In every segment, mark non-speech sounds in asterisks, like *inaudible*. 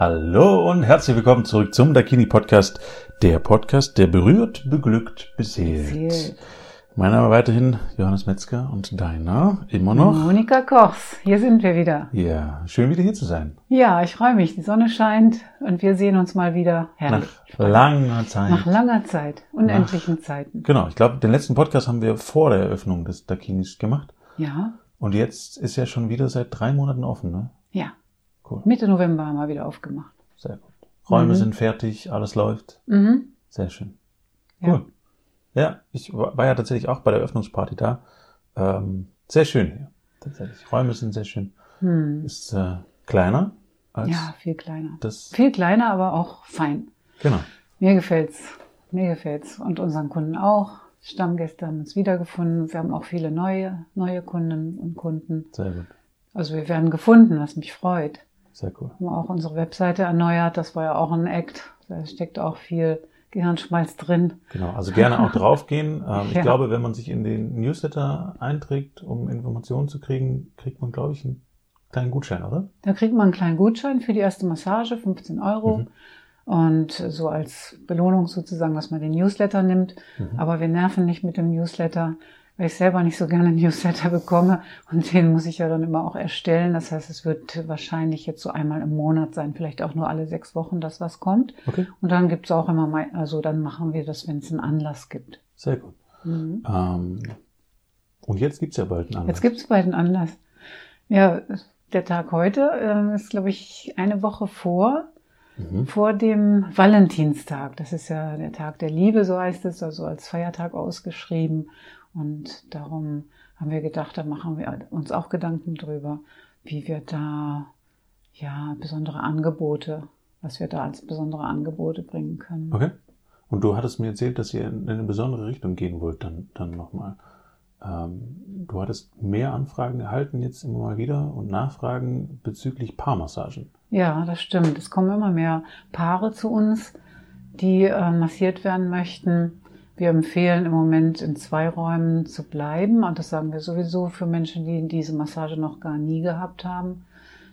Hallo und herzlich willkommen zurück zum Dakini Podcast, der Podcast, der berührt, beglückt, beseelt. Beseelt. Mein Name weiterhin Johannes Metzger und deiner immer noch. Monika Kochs, hier sind wir wieder. Ja, schön wieder hier zu sein. Ja, ich freue mich. Die Sonne scheint und wir sehen uns mal wieder. Herrlich. Nach langer Zeit. Nach langer Zeit, unendlichen Zeiten. Genau, ich glaube, den letzten Podcast haben wir vor der Eröffnung des Dakinis gemacht. Ja, Und jetzt ist ja schon wieder seit drei Monaten offen, ne? ja. Cool. Mitte November haben wir wieder aufgemacht. Sehr gut. Räume Mhm. sind fertig, alles läuft. Mhm. Sehr schön. Ja. Cool. Ja, ich war ja tatsächlich auch bei der Eröffnungsparty da. Ähm, sehr schön hier. Tatsächlich. Räume sind sehr schön. Hm. Ist äh, kleiner als Ja, viel kleiner. das. Viel kleiner, aber auch fein. Genau. Mir gefällt's. Mir gefällt's. Und unseren Kunden auch. Stammgäste haben uns wiedergefunden. Wir haben auch viele neue, neue Kunden und Kunden. Sehr gut. Also wir werden gefunden, was mich freut. Sehr cool. haben auch unsere Webseite erneuert. Das war ja auch ein Act. Da steckt auch viel Gehirnschmalz drin. Genau. Also gerne auch draufgehen. *laughs* Ähm, Ich Ja. glaube, wenn man sich in den Newsletter einträgt, um Informationen zu kriegen, kriegt man, glaube ich, einen kleinen Gutschein, oder? Da kriegt man einen kleinen Gutschein für die erste Massage, 15 Euro. Mhm. Und so als Belohnung sozusagen, dass man den Newsletter nimmt. Mhm. Aber wir nerven nicht mit dem Newsletter, weil ich selber nicht so gerne Newsletter bekomme. Und den muss ich ja dann immer auch erstellen. Das heißt, es wird wahrscheinlich jetzt so einmal im Monat sein, vielleicht auch nur alle sechs Wochen, dass was kommt. Okay. Und dann gibt's auch immer mal, also dann machen wir das, wenn es einen Anlass gibt. Sehr gut. Mhm. Ähm, und jetzt gibt's ja bald einen Anlass. Jetzt gibt's bald einen Anlass. Ja, der Tag heute ähm, ist, glaube ich, eine Woche vor, Mhm. vor dem Valentinstag. Das ist ja der Tag der Liebe, so heißt es, also als Feiertag ausgeschrieben. Und darum haben wir gedacht, da machen wir uns auch Gedanken drüber, wie wir da ja besondere Angebote, was wir da als besondere Angebote bringen können. Okay. Und du hattest mir erzählt, dass ihr in eine besondere Richtung gehen wollt, dann, dann nochmal. Ähm, du hattest mehr Anfragen erhalten jetzt immer mal wieder und Nachfragen bezüglich Paarmassagen. Ja, das stimmt. Es kommen immer mehr Paare zu uns, die äh, massiert werden möchten. Wir empfehlen im Moment in zwei Räumen zu bleiben. Und das sagen wir sowieso für Menschen, die diese Massage noch gar nie gehabt haben,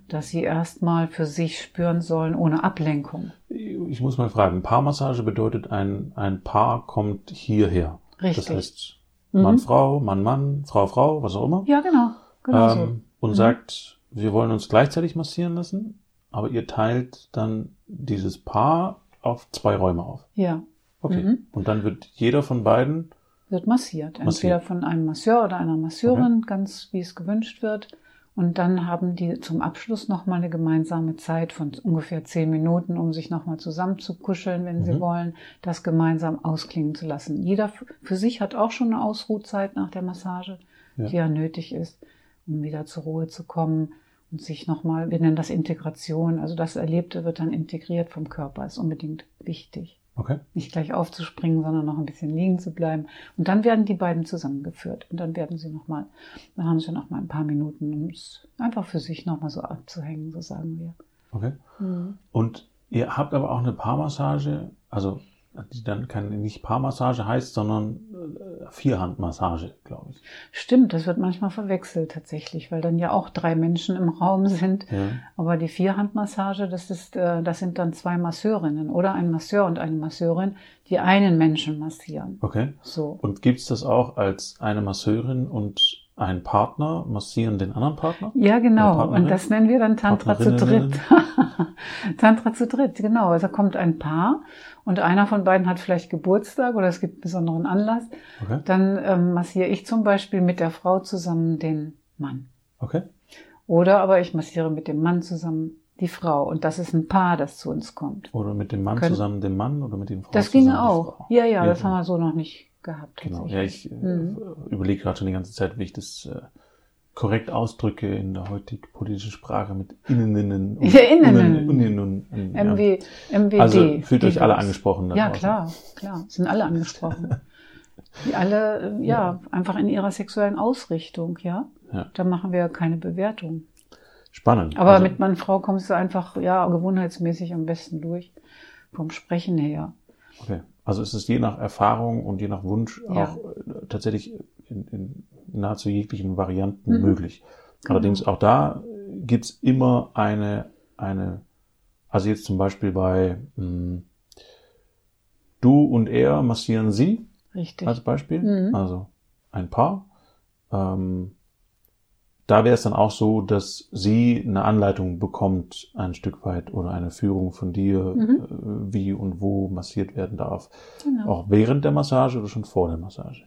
dass sie erstmal für sich spüren sollen, ohne Ablenkung. Ich muss mal fragen, Paarmassage bedeutet, ein, ein Paar kommt hierher. Richtig. Das heißt, Mhm. Mann, Frau, Mann, Mann, Frau, Frau, was auch immer. Ja, genau. Genau ähm, und Mhm. sagt, wir wollen uns gleichzeitig massieren lassen, aber ihr teilt dann dieses Paar auf zwei Räume auf. so. Ja, Okay. Mhm. Und dann wird jeder von beiden wird massiert. Entweder Massiert. von einem Masseur oder einer Masseurin, ganz wie es gewünscht wird. Und dann haben die zum Abschluss nochmal eine gemeinsame Zeit von ungefähr zehn Minuten, um sich nochmal zusammenzukuscheln, wenn sie Mhm. wollen, das gemeinsam ausklingen zu lassen. Jeder für sich hat auch schon eine Ausruhzeit nach der Massage, Ja. die ja nötig ist, um wieder zur Ruhe zu kommen und sich nochmal, wir nennen das Integration, also das Erlebte wird dann integriert vom Körper, ist unbedingt wichtig Okay. nicht gleich aufzuspringen, sondern noch ein bisschen liegen zu bleiben. Und dann werden die beiden zusammengeführt. Und dann werden sie nochmal, dann haben sie noch mal ein paar Minuten, um es einfach für sich nochmal so abzuhängen, so sagen wir. Okay. Mhm. Und ihr habt aber auch eine Paarmassage, also die dann keine nicht Paarmassage heißt, sondern äh, Vierhandmassage, glaube ich. Stimmt, das wird manchmal verwechselt tatsächlich, weil dann ja auch drei Menschen im Raum sind. Ja. Aber die Vierhandmassage, das ist, äh, das sind dann zwei Masseurinnen oder ein Masseur und eine Masseurin, die einen Menschen massieren. Okay. So. Und gibt's das auch als eine Masseurin und ein Partner massieren den anderen Partner? Ja, genau. Und das nennen wir dann Tantra zu dritt. *laughs* Tantra zu dritt, genau. Also kommt ein Paar und einer von beiden hat vielleicht Geburtstag oder es gibt einen besonderen Anlass. Okay. Dann ähm, massiere ich zum Beispiel mit der Frau zusammen den Mann. Okay. Oder aber ich massiere mit dem Mann zusammen die Frau. Und das ist ein Paar, das zu uns kommt. Oder mit dem Mann Können- zusammen den Mann oder mit dem Frau Das ginge auch. Frau? Ja, ja, das Ja. haben wir so noch nicht gehabt. Genau. Ja, ich äh, Mhm. überlege gerade schon die ganze Zeit, wie ich das äh, korrekt ausdrücke in der heutigen politischen Sprache mit Inneninnen und Ja, Inneninnen. Innen und, und, ja. MW, MWD. Also fühlt euch alle angesprochen. Ja, draußen. klar, klar. Sind alle angesprochen. Die alle, äh, ja, einfach in ihrer sexuellen Ausrichtung, ja. Ja. Da machen wir keine Bewertung. Spannend. Aber Also, mit Mann, Frau kommst du einfach, ja, gewohnheitsmäßig am besten durch. Vom Sprechen her. okay. Also es ist je nach Erfahrung und je nach Wunsch Ja. auch äh, tatsächlich in, in nahezu jeglichen Varianten Mhm. möglich. Genau. Allerdings auch da gibt's immer eine, eine also jetzt zum Beispiel bei mh, du und er massieren sie Richtig. als Beispiel, Mhm. also ein Paar. Ähm, da wäre es dann auch so, dass sie eine Anleitung bekommt, ein Stück weit, oder eine Führung von dir, Mhm. äh, wie und wo massiert werden darf. Genau. Auch während der Massage oder schon vor der Massage.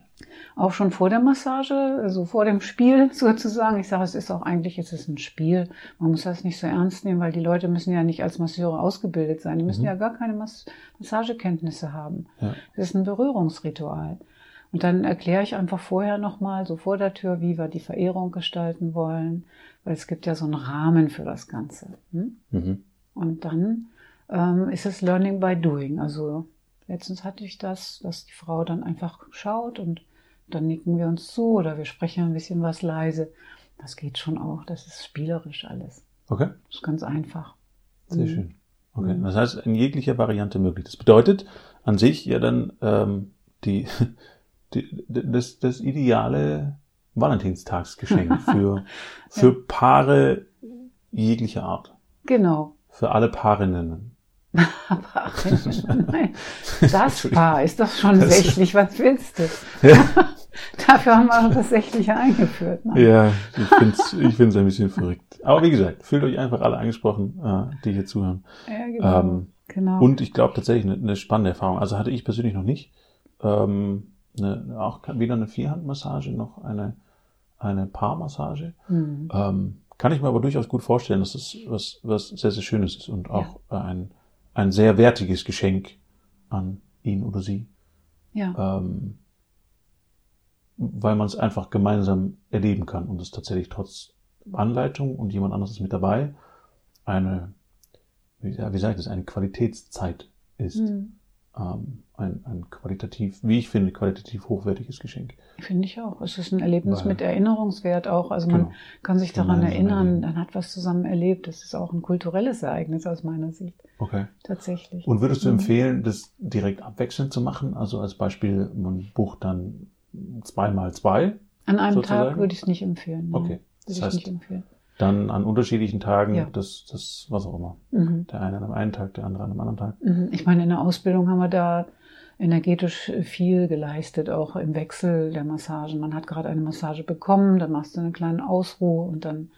Auch schon vor der Massage, also vor dem Spiel *laughs* sozusagen. Ich sage, es ist auch eigentlich, es ist ein Spiel. Man muss das nicht so ernst nehmen, weil die Leute müssen ja nicht als Masseure ausgebildet sein. Die müssen Mhm. ja gar keine Mas Massagekenntnisse haben. Ja. Das ist ein Berührungsritual. Und dann erkläre ich einfach vorher nochmal, so vor der Tür, wie wir die Verehrung gestalten wollen, weil es gibt ja so einen Rahmen für das Ganze. Hm? Mhm. Und dann ähm, ist es Learning by Doing. Also letztens hatte ich das, dass die Frau dann einfach schaut und dann nicken wir uns zu oder wir sprechen ein bisschen was leise. Das geht schon auch. Das ist spielerisch alles. Okay, Das ist ganz einfach. sehr Mhm. schön. Okay, Mhm. das heißt, in jeglicher Variante möglich. Das bedeutet an sich ja dann ähm, die, die, das, das ideale Valentinstagsgeschenk *laughs* für, für Paare jeglicher Art. Genau. Für alle Paarinnen. *laughs* Nein, *laughs* das. Paar ist doch schon Das- sächlich. Was willst du? Dafür haben wir auch das Sächliche eingeführt. ne? Ja, ich finde es ich find's ein bisschen verrückt. Aber wie gesagt, fühlt euch einfach alle angesprochen, äh, die hier zuhören. Ja, genau. Ähm, genau. Und ich glaube tatsächlich eine, eine spannende Erfahrung. Also hatte ich persönlich noch nicht. Ähm, eine, auch wieder eine Vierhandmassage, noch eine, eine Paarmassage. Hm. Ähm, kann ich mir aber durchaus gut vorstellen, dass es was, was sehr, sehr Schönes ist und auch äh, ein, ein sehr wertiges Geschenk an ihn oder sie. Ja. Ähm, weil man es einfach gemeinsam erleben kann und es tatsächlich trotz Anleitung und jemand anderes ist mit dabei eine, wie, ja, wie sage ich das, eine Qualitätszeit ist. Hm. Ähm, ein, ein qualitativ, wie ich finde, qualitativ hochwertiges Geschenk. Finde ich auch. Es ist ein Erlebnis Weil- mit Erinnerungswert auch. Also man Genau. kann sich daran Gemeinsam erinnern, man hat was zusammen erlebt. Das ist auch ein kulturelles Ereignis aus meiner Sicht. Okay. Tatsächlich. Und würdest du Mhm. empfehlen, das direkt abwechselnd zu machen? Also als Beispiel, man bucht dann zweimal zwei, An einem sozusagen? Tag würde ich es nicht empfehlen. Okay. Würde Das ich heißt- nicht empfehlen. Dann an unterschiedlichen Tagen, Ja. das, das, was auch immer. Mhm. Der eine an einem einen Tag, der andere an einem anderen Tag. Mhm. Ich meine, in der Ausbildung haben wir da energetisch viel geleistet, auch im Wechsel der Massagen. Man hat gerade eine Massage bekommen, dann machst du eine kleine Ausruhe und dann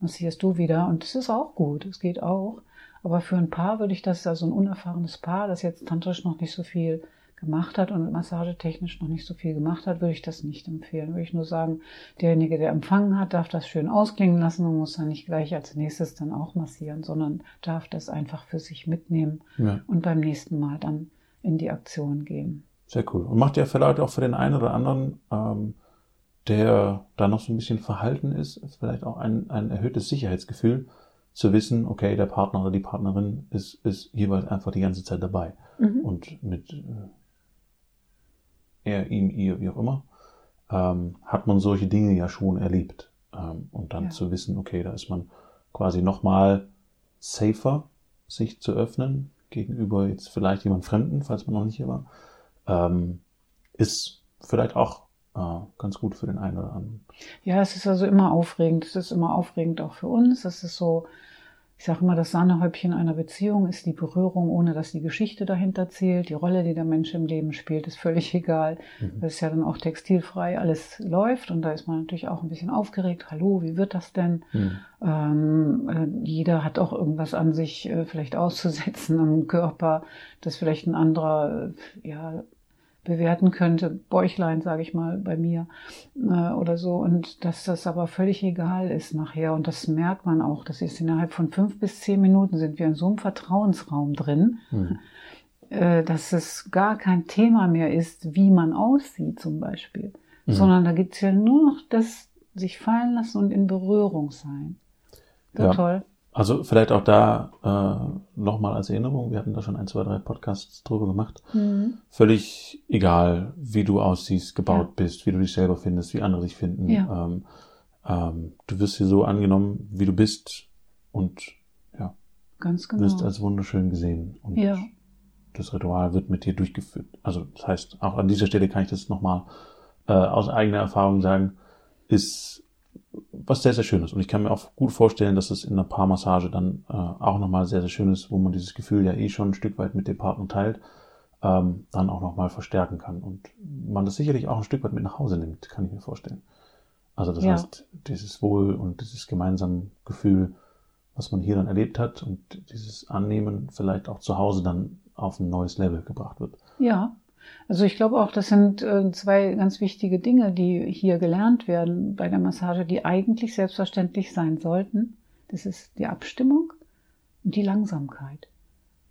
massierst du wieder. Und das ist auch gut, es geht auch. Aber für ein Paar würde ich das, also ein unerfahrenes Paar, das jetzt tantrisch noch nicht so viel gemacht hat und massagetechnisch noch nicht so viel gemacht hat, würde ich das nicht empfehlen. Würde ich nur sagen, derjenige, der empfangen hat, darf das schön ausklingen lassen und muss dann nicht gleich als nächstes dann auch massieren, sondern darf das einfach für sich mitnehmen Ja, und beim nächsten Mal dann in die Aktion gehen. sehr cool. Und macht ja vielleicht auch für den einen oder anderen, ähm, der da noch so ein bisschen verhalten ist, vielleicht auch ein, ein erhöhtes Sicherheitsgefühl, zu wissen, okay, der Partner oder die Partnerin ist, ist jeweils einfach die ganze Zeit dabei. Mhm. Und mit äh, er, ihm, ihr, wie auch immer, ähm, hat man solche Dinge ja schon erlebt. Ähm, und dann Ja. zu wissen, okay, da ist man quasi nochmal safer, sich zu öffnen gegenüber jetzt vielleicht jemand Fremden, falls man noch nicht hier war, ähm, ist vielleicht auch äh, ganz gut für den einen oder anderen. Ja, es ist also immer aufregend. Es ist immer aufregend auch für uns. Es ist so, ich sage immer, das Sahnehäubchen einer Beziehung ist die Berührung, ohne dass die Geschichte dahinter zählt. Die Rolle, die der Mensch im Leben spielt, ist völlig *laughs* egal. Mhm. Das ist ja dann auch textilfrei, alles läuft und da ist man natürlich auch ein bisschen aufgeregt. Hallo, wie wird das denn? Mhm. Ähm, äh, jeder hat auch irgendwas an sich äh, vielleicht auszusetzen am Körper, das vielleicht ein anderer äh, ja, bewerten könnte. Bäuchlein, sage ich mal, bei mir äh, oder so. Und dass das aber völlig egal ist nachher. Und das merkt man auch. Das ist innerhalb von fünf bis zehn Minuten sind wir in so einem Vertrauensraum drin, Mhm. äh, dass es gar kein Thema mehr ist, wie man aussieht zum Beispiel. Mhm. Sondern da gibt's ja nur noch das sich fallen lassen und in Berührung sein. So Ja. toll. Also vielleicht auch da äh, nochmal als Erinnerung, wir hatten da schon ein, zwei, drei Podcasts drüber gemacht. Mhm. Völlig egal, wie du aussiehst, gebaut Ja. bist, wie du dich selber findest, wie andere dich finden. Ja. Ähm, ähm, du wirst hier so angenommen, wie du bist und ja, Ganz genau. wirst als wunderschön gesehen. Und Ja. das Ritual wird mit dir durchgeführt. Also das heißt, auch an dieser Stelle kann ich das nochmal äh, aus eigener Erfahrung sagen, ist was sehr, sehr Schönes. Und ich kann mir auch gut vorstellen, dass es in einer Paarmassage dann äh, auch nochmal sehr, sehr schön ist, wo man dieses Gefühl ja eh schon ein Stück weit mit dem Partner teilt, ähm, dann auch nochmal verstärken kann. Und man das sicherlich auch ein Stück weit mit nach Hause nimmt, kann ich mir vorstellen. Also das Ja. heißt, dieses Wohl und dieses gemeinsame Gefühl, was man hier dann erlebt hat und dieses Annehmen vielleicht auch zu Hause dann auf ein neues Level gebracht wird. Ja, also ich glaube auch, das sind äh, zwei ganz wichtige Dinge, die hier gelernt werden bei der Massage, die eigentlich selbstverständlich sein sollten. Das ist die Abstimmung und die Langsamkeit.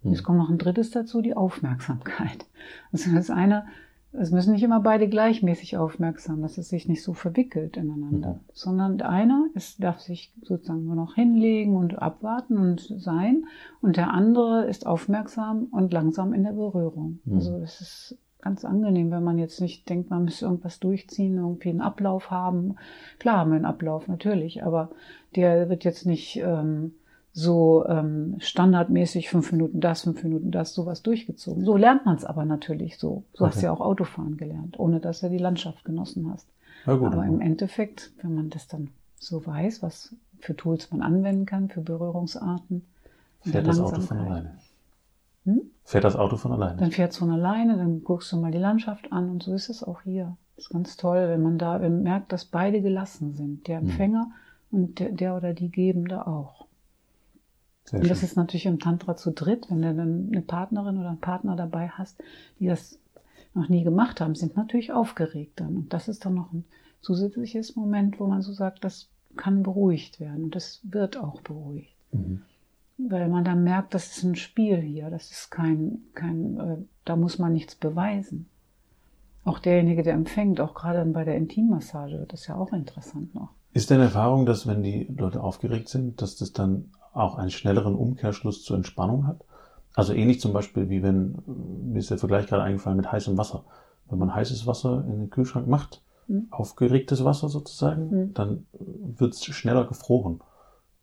Und es Hm. kommt noch ein drittes dazu, die Aufmerksamkeit. Also das eine, es müssen nicht immer beide gleichmäßig aufmerksam, dass es sich nicht so verwickelt ineinander, Mhm. sondern der eine ist, darf sich sozusagen nur noch hinlegen und abwarten und sein und der andere ist aufmerksam und langsam in der Berührung. Mhm. Also es ist ganz angenehm, wenn man jetzt nicht denkt, man müsste irgendwas durchziehen, irgendwie einen Ablauf haben. Klar haben wir einen Ablauf, natürlich, aber der wird jetzt nicht ähm, so ähm, standardmäßig fünf Minuten das, fünf Minuten das, sowas durchgezogen. So lernt man es aber natürlich so. So hast Okay. du ja auch Autofahren gelernt, ohne dass du die Landschaft genossen hast. Gut, aber im Endeffekt, wenn man das dann so weiß, was für Tools man anwenden kann, für Berührungsarten, Fährt das Auto von alleine? Hm? Fährt das Auto von alleine? Dann fährst du von alleine, dann guckst du mal die Landschaft an und so ist es auch hier. Das ist ganz toll, wenn man da merkt, dass beide gelassen sind, der Mhm. Empfänger und der, der oder die Gebende auch. Sehr Und das schön. ist natürlich im Tantra zu dritt, wenn du dann eine Partnerin oder einen Partner dabei hast, die das noch nie gemacht haben, sind natürlich aufgeregt dann. Und das ist dann noch ein zusätzliches Moment, wo man so sagt, das kann beruhigt werden und das wird auch beruhigt. Mhm. Weil man dann merkt, das ist ein Spiel hier, das ist kein, kein äh, da muss man nichts beweisen. Auch derjenige, der empfängt, auch gerade dann bei der Intimmassage, wird das ja auch interessant noch. Ist deine Erfahrung, dass wenn die Leute aufgeregt sind, dass das dann auch einen schnelleren Umkehrschluss zur Entspannung hat? Also ähnlich zum Beispiel wie wenn, äh, mir ist der Vergleich gerade eingefallen mit heißem Wasser. Wenn man heißes Wasser in den Kühlschrank macht, Mhm. aufgeregtes Wasser sozusagen, Mhm. dann wird es schneller gefroren.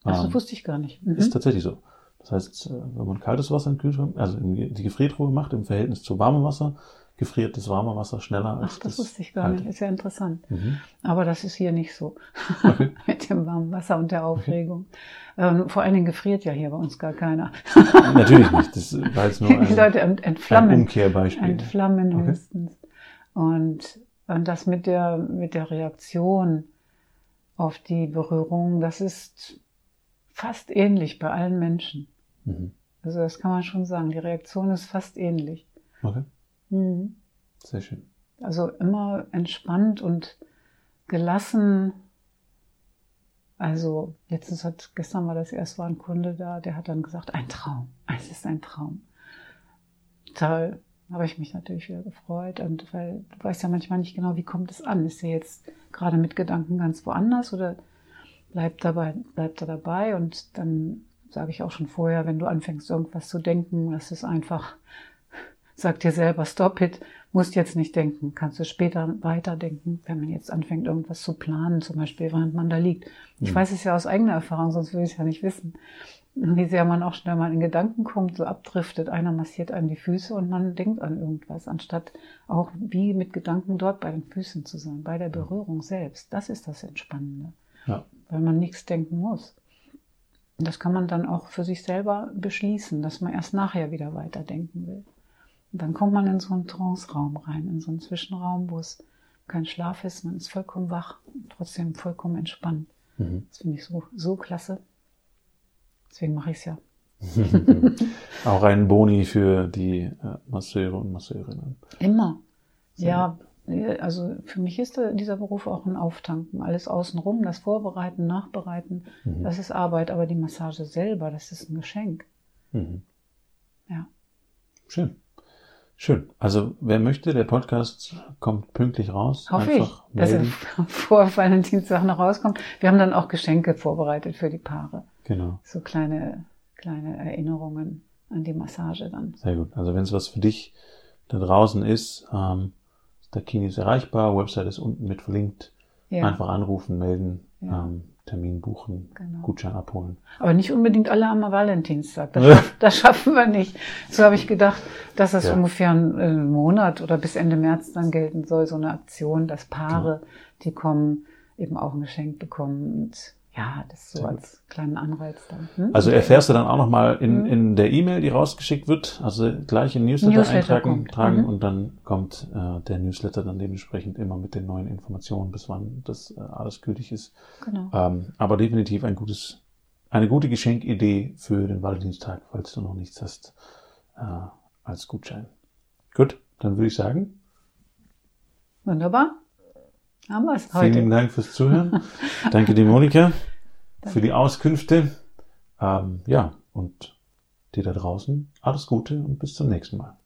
Das Ähm, wusste ich gar nicht. Mhm. Ist tatsächlich so. Das heißt, äh, wenn man kaltes Wasser in den Kühlschrank, also in die Gefriertruhe macht, im Verhältnis zu warmem Wasser, gefriert das warme Wasser schneller als Ach, das wusste ich gar kalte. nicht. Ist ja interessant. Mhm. Aber das ist hier nicht so. Okay. *laughs* Mit dem warmen Wasser und der Aufregung. Ähm, vor allen Dingen gefriert ja hier bei uns gar keiner. *laughs* Natürlich nicht. Das war jetzt nur Die ein, Leute ent- ein entflammen. Umkehrbeispiel. Entflammen Okay. höchstens. Und, und das mit der, mit der Reaktion auf die Berührung, das ist fast ähnlich bei allen Menschen. Mhm. Also das kann man schon sagen. Die Reaktion ist fast ähnlich. Okay, Mhm. sehr schön. Also immer entspannt und gelassen. Also letztens hat, gestern war das erst war ein Kunde da, der hat dann gesagt, ein Traum. Es ist ein Traum. Toll. Habe ich mich natürlich wieder gefreut. Und weil du weißt ja manchmal nicht genau, wie kommt es an? Ist er jetzt gerade mit Gedanken ganz woanders oder bleibt dabei, bleibt er dabei? Und dann sage ich auch schon vorher, wenn du anfängst, irgendwas zu denken, das ist einfach, sag dir selber, stop it, musst jetzt nicht denken, kannst du später weiterdenken, wenn man jetzt anfängt, irgendwas zu planen, zum Beispiel, während man da liegt. Ich Mhm. weiß es ja aus eigener Erfahrung, sonst würde ich es ja nicht wissen, wie sehr man auch schnell mal in Gedanken kommt, so abdriftet. Einer massiert einem die Füße und man denkt an irgendwas, anstatt auch wie mit Gedanken dort bei den Füßen zu sein, bei der Berührung selbst. Das ist das Entspannende, Ja. weil man nichts denken muss. Das kann man dann auch für sich selber beschließen, dass man erst nachher wieder weiterdenken will. Und dann kommt man in so einen Trance-Raum rein, in so einen Zwischenraum, wo es kein Schlaf ist, man ist vollkommen wach, trotzdem vollkommen entspannt. Mhm. Das finde ich so, so klasse. Deswegen mache ich es ja. *laughs* Auch ein Boni für die äh, Masseure und Masseurinnen. Immer. Sehr Ja, äh, also für mich ist der- dieser Beruf auch ein Auftanken. Alles außenrum, das Vorbereiten, Nachbereiten, Mhm. das ist Arbeit, aber die Massage selber, das ist ein Geschenk. Mhm. Ja. Schön. Schön. Also wer möchte, der Podcast kommt pünktlich raus. Hoffe Einfach ich, dass er melden. *laughs* vor Valentinstag noch rauskommt. Wir haben dann auch Geschenke vorbereitet für die Paare. Genau. So kleine, kleine Erinnerungen an die Massage dann. Sehr gut. Also wenn es was für dich da draußen ist, ähm, Stakini ist erreichbar, Website ist unten mit verlinkt. Ja. Einfach anrufen, melden, Ja. ähm, Termin buchen, Genau. Gutschein abholen. Aber nicht unbedingt alle am Valentinstag. Das, schaff, das schaffen wir nicht. So habe ich gedacht, dass das Ja. ungefähr einen äh, Monat oder bis Ende März dann gelten soll, so eine Aktion, dass Paare, die kommen, eben auch ein Geschenk bekommen. Und ja, das so als kleinen Anreiz dann. Hm? Also erfährst du dann auch nochmal in, mhm. in der E-Mail, die rausgeschickt wird, also gleich in Newsletter, Newsletter eintragen tragen, mhm. und dann kommt äh, der Newsletter dann dementsprechend immer mit den neuen Informationen, bis wann das äh, alles gültig ist. Genau. Ähm, aber definitiv ein gutes, eine gute Geschenkidee für den Valentinstag, falls du noch nichts hast äh, als Gutschein. Gut, dann würde ich sagen. Wunderbar. Haben wir es heute. Vielen Dank fürs Zuhören. Danke dir, Monika, *laughs* für die Auskünfte. Ähm, ja, und dir da draußen alles Gute und bis zum nächsten Mal.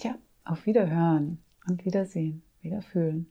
Ja, auf Wiederhören und Wiedersehen, Wiederfühlen.